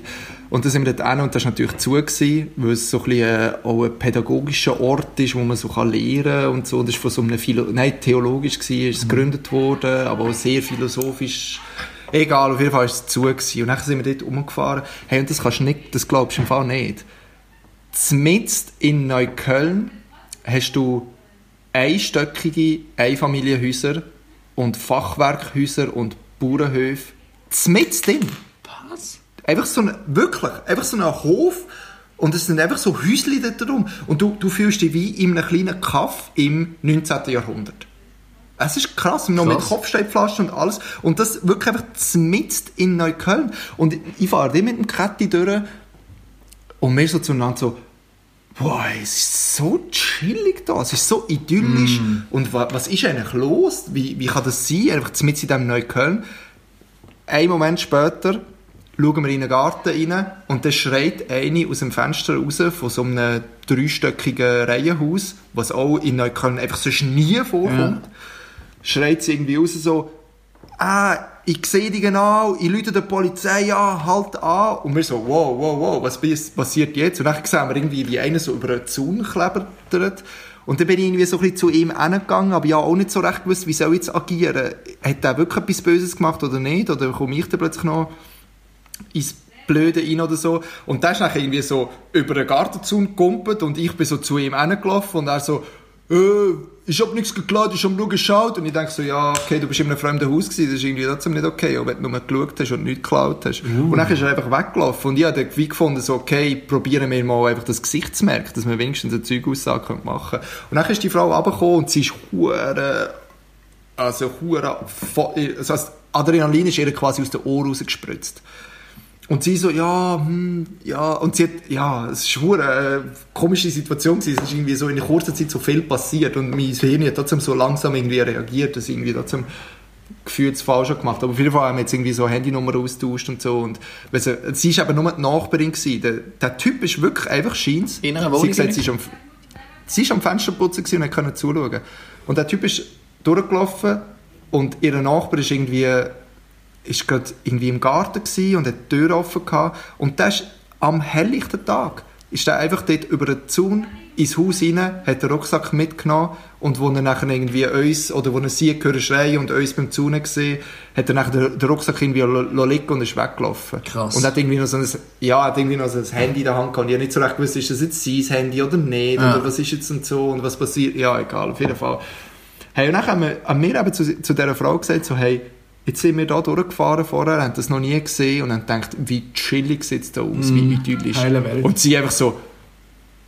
Und dann sind wir dort hin und das war natürlich zu, gewesen, weil es so ein bisschen äh, auch ein pädagogischer Ort ist, wo man so kann lernen kann und so. Und das ist von so einem Philo Nein, theologisch gewesen, ist es gegründet worden, aber auch sehr philosophisch. Egal, auf jeden Fall war es zu. Gewesen. Und dann sind wir dort rumgefahren. Hey, und das kannst du nicht, das glaubst du im Fall nicht. Zmitzt in Neukölln hast du einstöckige Einfamilienhäuser und Fachwerkhäuser und Bauernhöfe. Zmitzt drin. Was? Einfach so ein, wirklich, einfach so ein Hof und es sind einfach so Häuschen dort drum. Und du, du fühlst dich wie in einem kleinen Kaff im 19. Jahrhundert. Es ist krass, noch mit Krass. Kopfsteinpflaster und alles. Und das wirklich einfach zmitzt in Neukölln. Und ich fahre dann mit dem Ketti durch und wir so zueinander so, boah, es ist so chillig da, es ist so idyllisch. Und wa, was ist eigentlich los? Wie, wie kann das sein? Einfach mitten in diesem Neukölln. Ein Moment später schauen wir in den Garten rein und dann schreit eine aus dem Fenster raus von so einem dreistöckigen Reihenhaus, was auch in Neukölln einfach sonst nie vorkommt. Schreit sie irgendwie raus so, ah, ich sehe dich genau, ich rufe der Polizei an, halt an. Und wir so, wow, wow, wow, was passiert jetzt? Und dann sehen wir irgendwie, wie einer so über einen Zaun klettert. Und dann bin ich irgendwie so ein bisschen zu ihm hingegangen, aber ja auch nicht so recht gewusst, wie soll ich jetzt agieren. Hat er wirklich etwas Böses gemacht oder nicht? Oder komme ich dann plötzlich noch ins Blöde rein oder so. Und der ist dann irgendwie so über den Gartenzaun gegumpelt und ich bin so zu ihm hingelaufen und er so, äh, ich hab nichts geklaut, ich hab nur geschaut. Und ich denke so, ja, okay, du bist in einem fremden Haus gewesen, das ist irgendwie trotzdem nicht okay, auch wenn du nur geschaut hast und nichts geklaut hast. Und dann ist er einfach weggelaufen. Und ich habe dann wie gefunden, so, okay, probieren wir mal einfach das Gesicht zu merken, dass wir wenigstens eine Zeugaussage machen können. Und dann ist die Frau runtergekommen und sie ist hure also hure vo- also das Adrenalin ist ihr quasi aus den Ohren rausgespritzt. Und sie so, ja, hm, ja, und sie hat, ja, es ist eine komische Situation gewesen. Es ist irgendwie so in kurzer Zeit so viel passiert und mein Hirn hat trotzdem so langsam irgendwie reagiert, dass irgendwie trotzdem gefühlt das Falsche gemacht Aber auf jeden Fall haben wir jetzt irgendwie so Handynummer austauscht und so und weil sie, sie ist eben nur die Nachbarin gewesen. Der, der Typ ist wirklich einfach scheins. In einer Sie Wohnung hat gesagt, sie ist am, sie ist am Fensterputzen gewesen und konnte zuschauen. Und der Typ ist durchgelaufen und ihr Nachbar ist irgendwie ist gerade irgendwie im Garten und hat die Tür offen gehabt. Und der ist am helllichten Tag ist er einfach dort über den Zaun ins Haus rein, hat den Rucksack mitgenommen und wo er nachher irgendwie uns, oder wo er sie gehört schreien und uns beim Zaun gesehen, hat er nachher den, den Rucksack irgendwie liegen und ist weggelaufen. Krass. Und hat irgendwie noch so ein, ja, hat irgendwie noch so ein Handy in der Hand gehabt und ich habe nicht so recht gewusst, ist das jetzt sein Handy oder nicht, Ja. oder was ist jetzt und so und was passiert, ja, egal, auf jeden Fall. Hey, und dann haben wir, haben wir eben zu, zu dieser Frau gesagt, so, hey, jetzt sind wir da durchgefahren vorher, haben das noch nie gesehen und haben gedacht, wie chillig sieht es da aus, wie idyllisch. heile Welt. Und sie einfach so,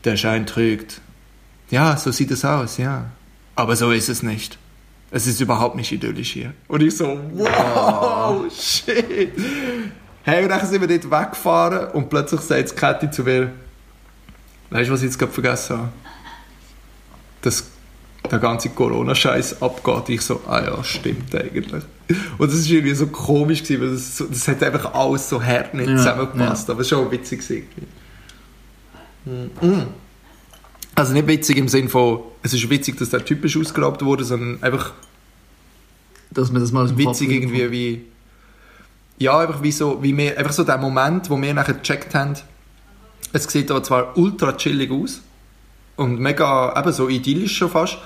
der Schein trügt. Ja, so sieht es aus, ja. Aber so ist es nicht. Es ist überhaupt nicht idyllisch hier. Und ich so, wow, shit. Hey, und dann sind wir dort weggefahren und plötzlich sagt Kathi zu mir, weißt du, was ich jetzt gerade vergessen habe? Dass der ganze Corona-Scheiß abgeht. Ich so, ah ja, stimmt eigentlich. Und das war irgendwie so komisch, gewesen, weil das, das hat einfach alles so hart nicht Ja, zusammengepasst. Aber es war schon witzig. gewesen. Mhm. Also nicht witzig im Sinne von, es ist witzig, dass der Typ ist ausgeraubt wurde, sondern einfach Dass man das mal witzig irgendwie wie ja einfach wie so wie wir einfach so der Moment wo wir nachher gecheckt haben es sieht da zwar ultra chillig aus und mega eben so idyllisch schon fast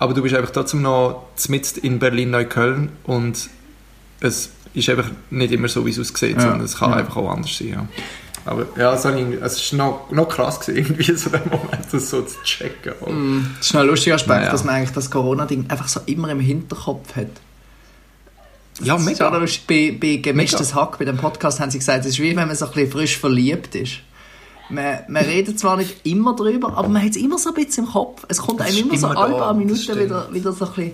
aber du bist einfach trotzdem noch mitten in Berlin Neukölln und es ist einfach nicht immer so wie es aussieht Ja, sondern es kann ja. einfach auch anders sein ja. aber ja es, es ist noch, noch krass gewesen, irgendwie so der Moment das so zu checken Das ist noch ein lustiger Aspekt, Naja. dass man eigentlich das Corona-Ding einfach so immer im Hinterkopf hat. ja ist mega lustig. Bei, bei Gemischtes Mega. Hack, bei dem Podcast, haben sie gesagt, es ist wie wenn man so ein bisschen frisch verliebt ist. Man, man redet zwar nicht immer drüber, aber man hat es immer so ein bisschen im Kopf. Es kommt einem immer so alle paar Minuten wieder, wieder so ein bisschen,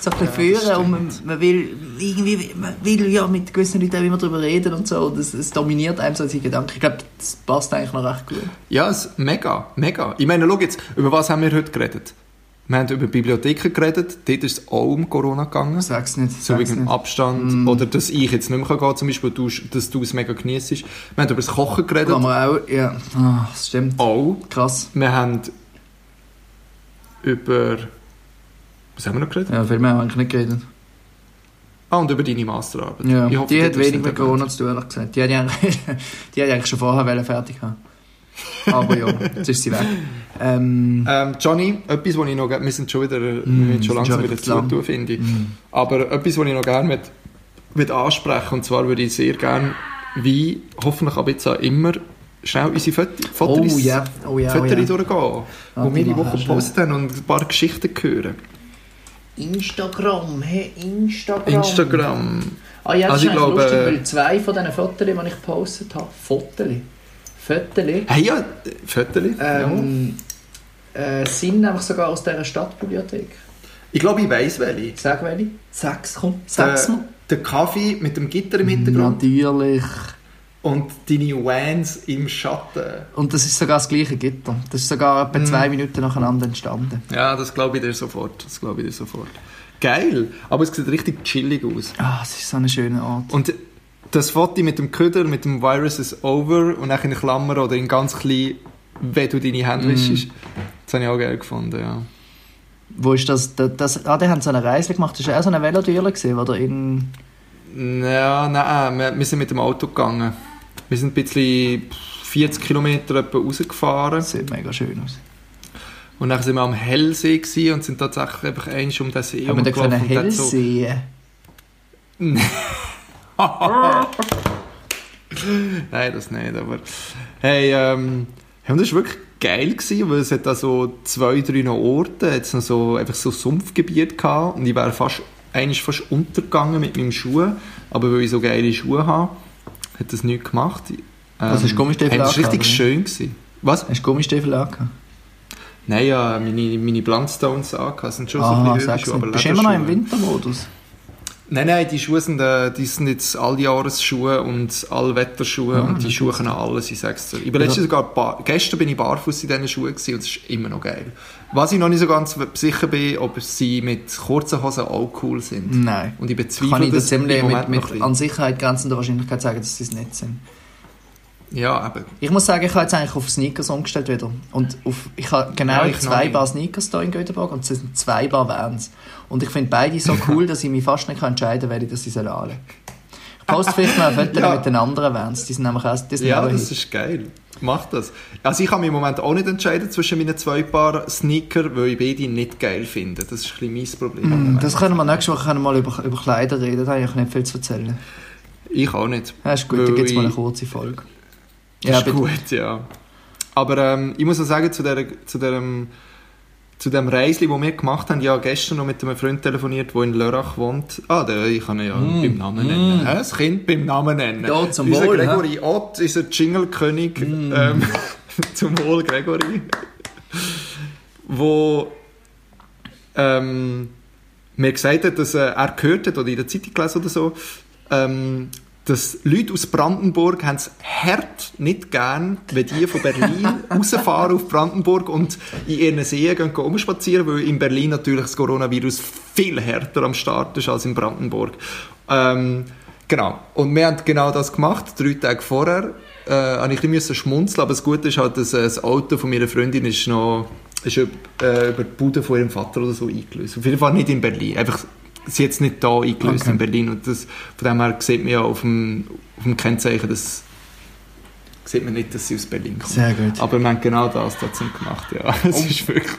so ein bisschen führen und man, man will irgendwie, man will ja mit gewissen Leuten auch immer drüber reden und so und es, es dominiert einem so die Gedanken. Ich glaube, das passt eigentlich noch recht gut. Ja, es, mega, mega. Ich meine, schau jetzt, über was haben wir heute geredet? Wir haben über Bibliotheken geredet, dort ist es auch um Corona gegangen. Sag's nicht. So wegen nicht. Abstand. Oder dass ich jetzt nicht mehr gehen kann, zum Beispiel, du, dass du es mega genießt. Wir haben über das Kochen geredet. Kann man auch, ja, Ah, das stimmt. Auch. Krass. Wir haben über... Was haben wir noch geredet? Ja, viel mehr haben wir eigentlich nicht geredet. Ah, und über deine Masterarbeit. Ja, Ich hoffe, die hat wenig mit. Corona zu tun, ehrlich gesagt. Die hat ja eigentlich, die hat eigentlich schon vorher fertig haben. Aber ja, jetzt ist sie weg. Ähm, Ähm, Johnny, etwas, was ich noch gerne... Wir sind schon wieder... wir müssen wir schon langsam wieder wieder zu lang. zutun, finde ich. mm. Aber etwas, was ich noch gerne mit, mit ansprechen und zwar würde ich sehr gerne, wie hoffentlich aber jetzt auch immer, schnell unsere Fotos, oh Fotos, ja, oh ja, oh Fotos ja. durchgehen, Ah, wo wir die Woche gepostet haben und ein paar Geschichten hören. Instagram, hey, Instagram. Instagram. Ah ja, das Also ist ich glaube, lustig, weil zwei von diesen Fotos, die ich gepostet habe, Fotos, Fotos, Hey, ja, ja. ähm, äh, sind einfach sogar aus dieser Stadtbibliothek. Ich glaube, ich weiss welche. Sag welche? Sag's, komm, Der, mal. der Kaffee mit dem Gitter im Hintergrund Natürlich. und deine Vans im Schatten. Und das ist sogar das gleiche Gitter. Das ist sogar etwa Mm. zwei Minuten nacheinander entstanden. Ja, das glaube ich dir sofort. Das glaube ich dir sofort. Geil, aber es sieht richtig chillig aus. Ah, es ist so ein schöner Ort. Und das Foto mit dem Köder, mit dem Virus is over und dann in Klammern oder in ganz klein, wenn du deine Hände Mm. wischst. Das habe ich auch geil gefunden, ja. Wo ist das? das, das ah, die haben so eine Reise gemacht. Das war auch so eine Velotüre, gewesen, oder in... Ja, nein, wir, wir sind mit dem Auto gegangen. Wir sind ein bisschen 40 Kilometer rausgefahren. Das sieht mega schön aus. Und dann sind wir am Hellsee und sind tatsächlich einfach eins um den See Haben wir da können rumgelaufen und hell dort so-? Nein, das nicht, aber... Hey, ähm... das war wirklich geil, gewesen, weil es hat da so zwei, drei noch Orte, jetzt noch so, einfach so Sumpfgebiet gehabt und ich wäre fast, eigentlich fast untergegangen mit meinem Schuh, aber weil ich so geile Schuhe habe, hat das nichts gemacht. Ähm, Was, hast du Gummistiefel hey, Das war richtig oder? schön. Gewesen. Was? Hast du Gummistiefel angehabt? Nein, ja, meine, meine Blundstones angehabt, sind schon so Ah, ein bisschen mir. aber Bist du immer noch im. Wintermodus? Nein, nein, die Schuhe sind, äh, die sind jetzt Alljahresschuhe und Allwetterschuhe Ah, und die das Schuhe können alles, ich sag's dir. Ich bin letztens sogar, bar, gestern bin ich barfuß in diesen Schuhen gewesen und es ist immer noch geil. Was ich noch nicht so ganz sicher bin, ob sie mit kurzen Hosen auch cool sind. Nein. Und ich bezweifle Kann ich das ziemlich im mit, Moment mit ein an Sicherheit grenzender Wahrscheinlichkeit sagen, dass sie es nicht sind. Ja, eben. Ich muss sagen, ich habe jetzt eigentlich auf Sneakers umgestellt wieder. Und auf, ich habe genau Ja, zwei. Paar Sneakers hier in Göteborg und es sind zwei Paar Vans. Und ich finde beide so cool, dass ich mich fast nicht entscheiden kann, welche ich soll anlegen Ich poste vielleicht mal ein Foto Ja. mit den anderen Vans. Die sind nämlich auch, die Ja, das ist geil. Mach das. Also ich kann mich im Moment auch nicht entscheiden zwischen meinen zwei Paar Sneaker, weil ich beide nicht geil finde. Das ist ein bisschen mein Problem. Mm. Das können wir nächste Woche können wir mal über, über Kleider reden. Da habe ich nicht viel zu erzählen. Ich auch nicht. Ja, ist gut, dann gibt es mal eine kurze Folge. Ja, ist gut, ja. Aber ähm, ich muss auch sagen, zu, der, zu, dem, zu dem Reisli, das wir gemacht haben, habe gestern noch mit einem Freund telefoniert, der in Lörrach wohnt. Ah, der, ich kann ihn ja Mm. beim Namen nennen. Hä? Das Kind beim Namen nennen. Ja, zum unser Wohl? Gregory Ott, unser Jingle-König. Ähm, zum Wohl, Gregory. wo ähm, mir gesagt hat, dass äh, er gehört hat, oder in der Zeitung gelesen oder so, ähm, dass Leute aus Brandenburg haben es hart nicht gern, wenn die von Berlin rausfahren auf Brandenburg und in ihren Seen gehen, gehen umspazieren, weil in Berlin natürlich das Coronavirus viel härter am Start ist als in Brandenburg. Ähm, genau. Und wir haben genau das gemacht, drei Tage vorher. Äh, habe ich ein bisschen schmunzeln, aber das Gute ist halt, dass äh, das Auto von meiner Freundin ist noch ist über, äh, über die Bude von ihrem Vater oder so eingelöst. Auf jeden Fall nicht in Berlin. Einfach, sie es nicht da eingelöst Okay. in Berlin. Und das, von dem her sieht man ja auf dem, auf dem Kennzeichen, dass sieht man nicht, dass sie aus Berlin kommt. Sehr gut. Aber wir haben genau das trotzdem gemacht, ja. Es ist wirklich...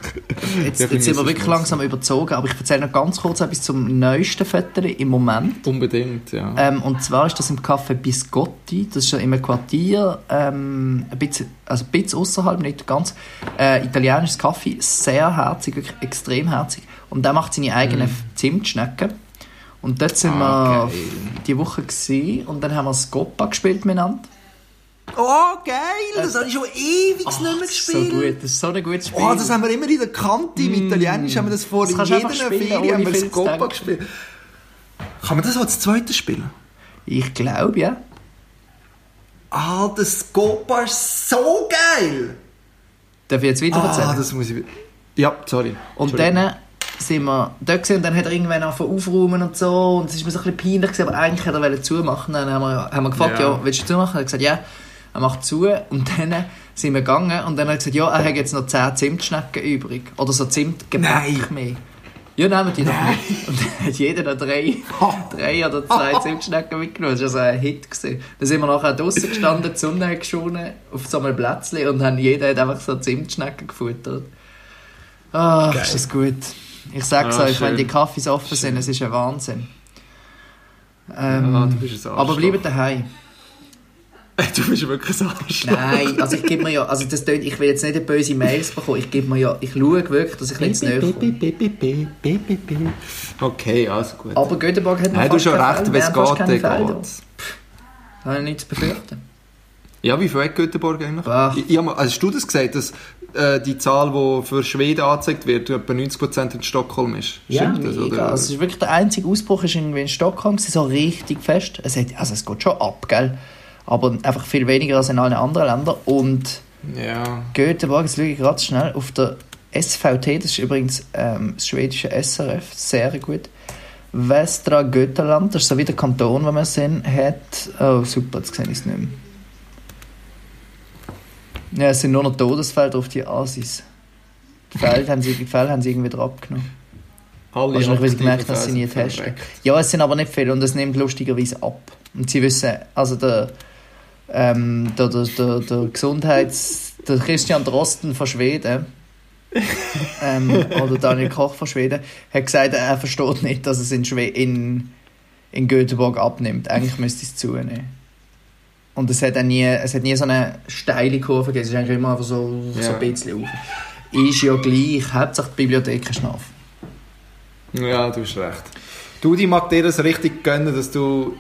Jetzt, jetzt sind wir wirklich langsam überzogen, aber ich erzähle noch ganz kurz etwas zum neuesten Foto im Moment. Unbedingt, ja. Ähm, und zwar ist das im Café Biscotti, das ist ja im Quartier, ähm, ein bisschen, also ein bisschen außerhalb, nicht ganz, äh, italienisches Kaffee, sehr herzig, wirklich extrem herzig. Und der macht seine eigenen Zimtschnecken. Und dort sind. Ah, wir die Woche gewesen, und dann haben wir Scopa gespielt miteinander. Oh, geil! Das habe ich schon ewig nicht mehr So gut, das ist so ein gutes Spiel. Oh, das haben wir immer in der Kante. Im Italienisch haben wir das vor Das jeder Ferie haben wir Scopa denken. gespielt. Kann man das als zweites spielen? ich glaube, ja. Ah, das Scopa ist so geil! Darf ich jetzt weiter erzählen? Ah, das muss ich... Ja, sorry. Und dann sind wir dort gewesen, und dann hat er irgendwann angefangen aufräumen und so und es ist mir so ein bisschen peinlich gewesen, aber eigentlich hat er zumachen. Dann haben wir, haben wir gefragt, ja. Ja. willst du zumachen? Er hat gesagt, ja. Er macht zu und dann sind wir gegangen und dann hat er gesagt, ja, er hat jetzt noch 10 Zimtschnecken übrig. Oder so Zimtgebäck mehr. Ja, nehmen die doch mit. Und dann hat jeder noch drei, drei oder zwei Zimtschnecken mitgenommen. Das war also ein Hit. Gewesen. Dann sind wir nachher draußen gestanden, die Sonne geschonen, auf so einem Plätzchen und haben, jeder hat einfach so Zimtschnecken gefuttert. Ach, Geil. ist das gut. Ich sag's Ah, euch, wenn schön. die Kaffees offen Schön. sind, es ist ein Wahnsinn. Ähm, Ja, du bist ein aber bleibt daheim. Du bist wirklich ein Arschloch. Nein, also ich gebe mir ja, also das tönt, ich will jetzt nicht böse Mails bekommen, ich gebe mir ja, ich schaue wirklich, dass ich jetzt näher komme. Okay, also gut. Aber Göteborg hat noch Nein, du hast schon keine recht, wenn es geht, dann geht's. Da habe ich nichts zu befürchten. Ja, wie viel hat Göteborg eigentlich? Ach. Ich, ich, mal- also hast du das gesagt, dass äh, die Zahl, die für Schweden angezeigt wird, etwa 90% in Stockholm ist? Stimmt das? mega. Oder? Also es ist wirklich der einzige Ausbruch ist irgendwie in Stockholm, so richtig fest. Es, hat, also es geht schon ab, gell? Aber einfach viel weniger als in allen anderen Ländern. Und ja. Göteborg, jetzt schaue ich gerade schnell, auf der SVT, das ist übrigens ähm, das schwedische SRF, sehr gut. Västra Götaland, das ist so wie der Kanton, wo wir sind, hat... Oh, super, jetzt sehe ich es nicht mehr. Ja, es sind nur noch Todesfälle auf die Asis. Die Fälle haben sie, die Fälle haben sie irgendwie wieder abgenommen. Alle Wahrscheinlich, weil sie gemerkt haben, dass sie nie testen. Ja, es sind aber nicht viele und es nimmt lustigerweise ab. Und sie wissen, also der, ähm, der, der, der, der Gesundheits... Der Christian Drosten von Schweden, ähm, oder Daniel Koch von Schweden, hat gesagt, er versteht nicht, dass es in, Schwe in, in Göteborg abnimmt. Eigentlich müsste es zunehmen. Und es hat, auch nie, es hat nie so eine steile Kurve gegeben, es ist eigentlich immer einfach so, so Ja. ein bisschen auf. Ist ja gleich, Hauptsache die Bibliothek ist auf. Ja, du hast recht. Du, die mag dir das richtig gönnen, dass du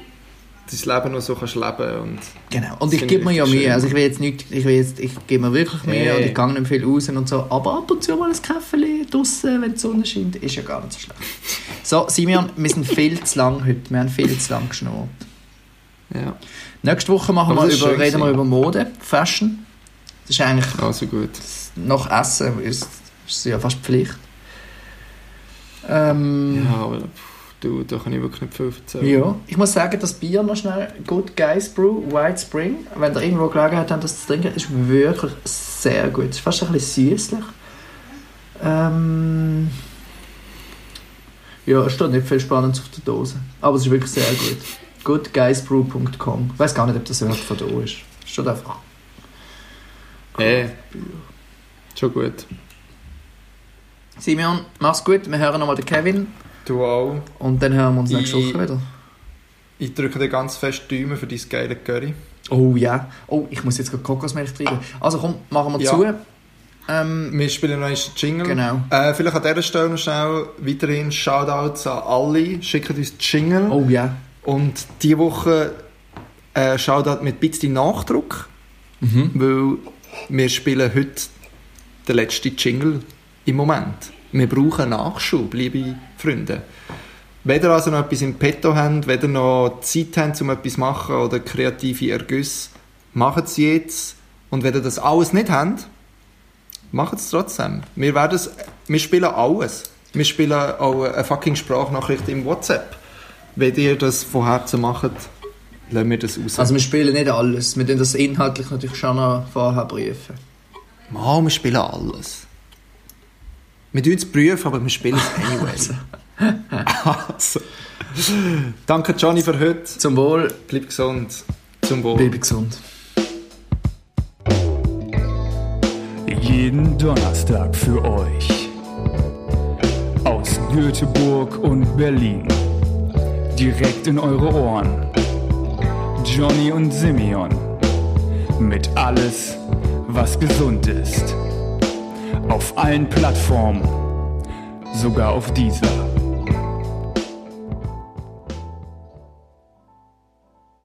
dein Leben noch so kannst leben und Genau. Und Das ich gebe mir ja schön. Also ich will jetzt nicht, ich will jetzt, ich gebe mir wirklich Mühe Hey. und ich gehe nicht viel raus und so. Aber ab und zu mal ein Kaffee draussen, wenn die Sonne scheint, ist ja gar nicht so schlecht. So, Simeon, wir sind viel zu lang heute. Wir haben viel zu lang geschnurrt. ja, Nächste Woche machen Aber wir das über, reden wir gewesen. über Mode, Fashion. Das ist eigentlich also gut. nach Essen ist, ist ja fast Pflicht. Ähm, Ja, aber du, da kann ich wirklich nicht viel erzählen. Ja, ich muss sagen, das Bier noch schnell, Good Guys Brew, White Spring, wenn ihr irgendwo Gelegenheit habt, das zu trinken, ist wirklich sehr gut. Es ist fast ein bisschen süßlich. Ähm, ja, es steht nicht viel Spannendes auf der Dose, aber es ist wirklich sehr gut. Goodguysbrew.com Ich weiß gar nicht, ob das überhaupt von da ist. Es steht einfach. Äh, schon gut. Simeon, mach's gut, wir hören nochmal den Kevin Du auch. und dann hören wir uns nächste Woche wieder. Ich drücke dir ganz fest die Daumen für dein geile Curry. Oh ja. Oh, ich muss jetzt gerade Kokosmilch trinken. Also komm, machen wir Ja. zu. Ähm, Wir spielen noch einen Jingle. Genau. Äh, vielleicht an dieser Stelle noch schnell weiterhin Shoutouts an alle. Schickt uns Jingle. oh ja. Und diese Woche äh, Shoutout mit ein bisschen Nachdruck, Mhm. weil wir spielen heute den letzten Jingle im Moment. Wir brauchen Nachschub, liebe Freunde. Wenn ihr also noch etwas im Petto wenn ihr noch Zeit habt, um etwas zu machen oder kreative Ergüsse, macht es jetzt. Und wenn ihr das alles nicht habt, macht es trotzdem. Wir, werden wir spielen alles. Wir spielen auch eine fucking Sprachnachricht im WhatsApp. Wenn ihr das von Herzen macht, lassen wir das raus. Also wir spielen nicht alles. Wir tun das inhaltlich natürlich schon noch vorher prüfen. Mal, wir spielen alles. Wir tun es prüfen, aber wir spielen es anyway. also. Danke Johnny für heute. Zum Wohl, Bleib gesund. Zum Wohl. bleib gesund. Jeden Donnerstag für euch. Aus Göteborg und Berlin. Direkt in eure Ohren. Johnny und Simeon. Mit alles, was gesund ist. Auf allen Plattformen. Sogar auf dieser.